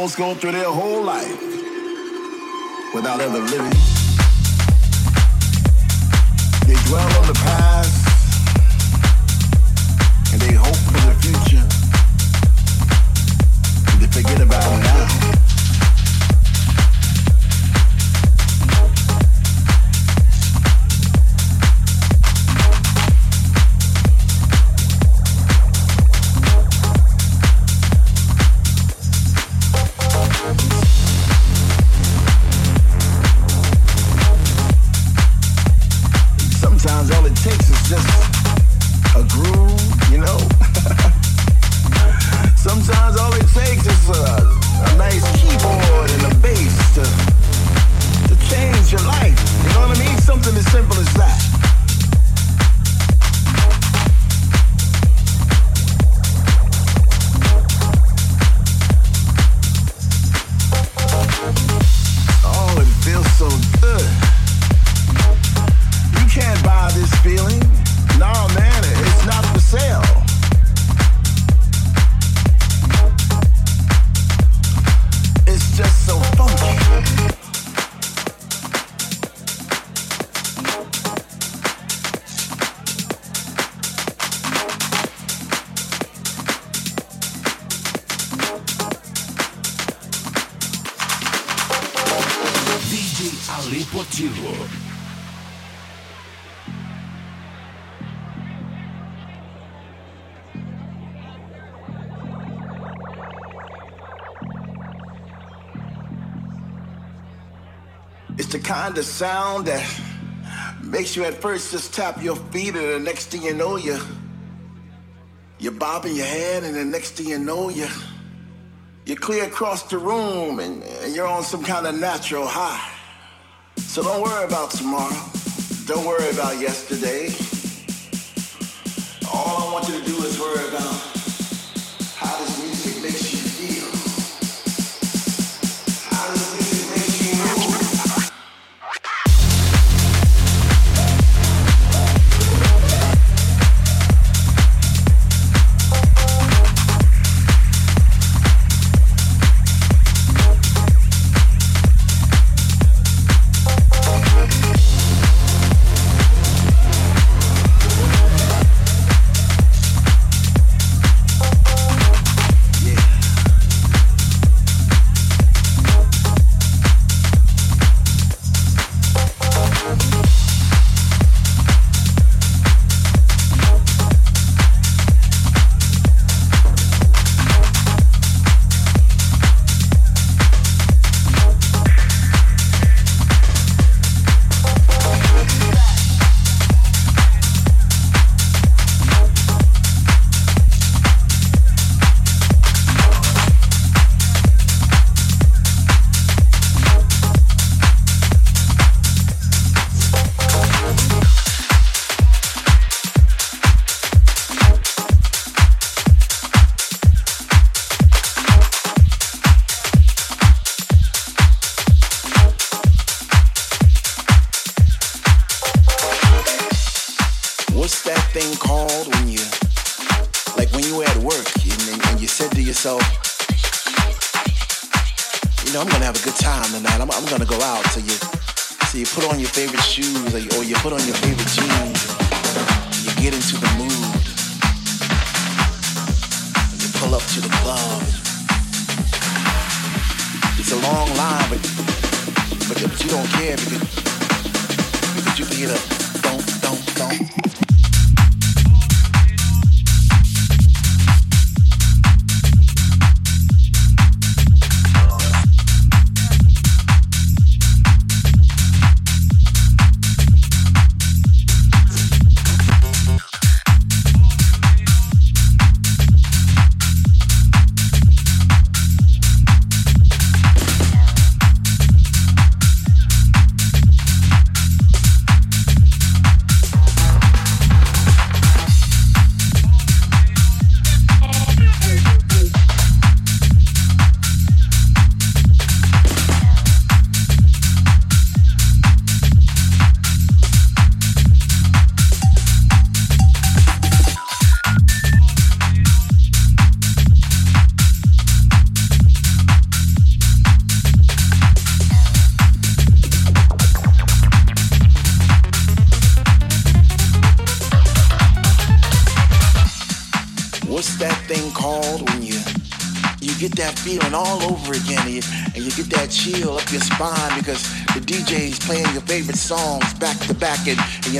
folks go through their whole life without ever living. They dwell on the past kind of sound that makes you at first just tap your feet, and the next thing you know, you you're bobbing your head, and the next thing you know, you you clear across the room, and, and you're on some kind of natural high. So don't worry about tomorrow. Don't worry about yesterday.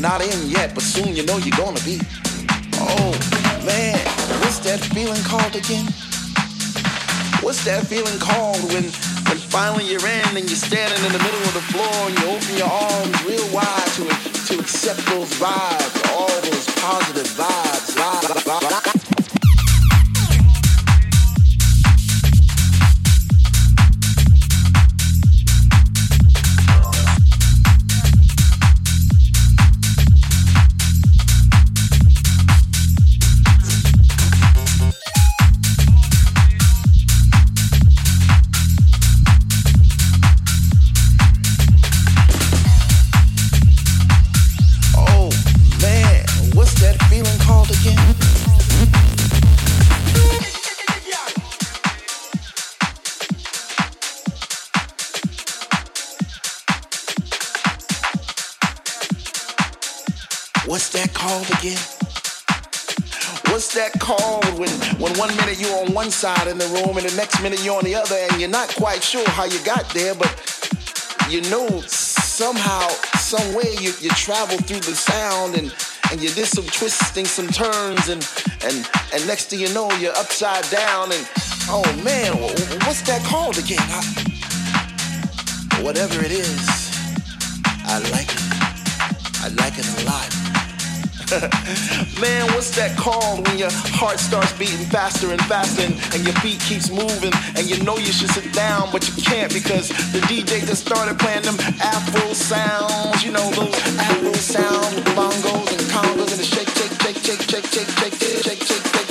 You're not in yet, but soon you know you're gonna be. Oh man, what's that feeling called again? What's that feeling called when when finally you're in and you're standing in the middle of the floor and you open your arms real wide to to accept those vibes, all those positive vibes, vibes, one minute you're on one side in the room and the next minute you're on the other and you're not quite sure how you got there, but you know somehow, some way you, you travel through the sound and, and you did some twisting, some turns and, and, and next thing you know you're upside down and oh man, what's that called again? I, whatever it is, I like it. I like it a lot. Man, what's that called when your heart starts beating faster and faster and, and, your feet keeps moving and you know you should sit down but you can't because the DJ just started playing them Afro sounds, you know those Afro sounds bongos and congos and the shake, shake, shake, shake, shake, shake, shake, shake, shake, shake.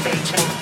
Stay tuned.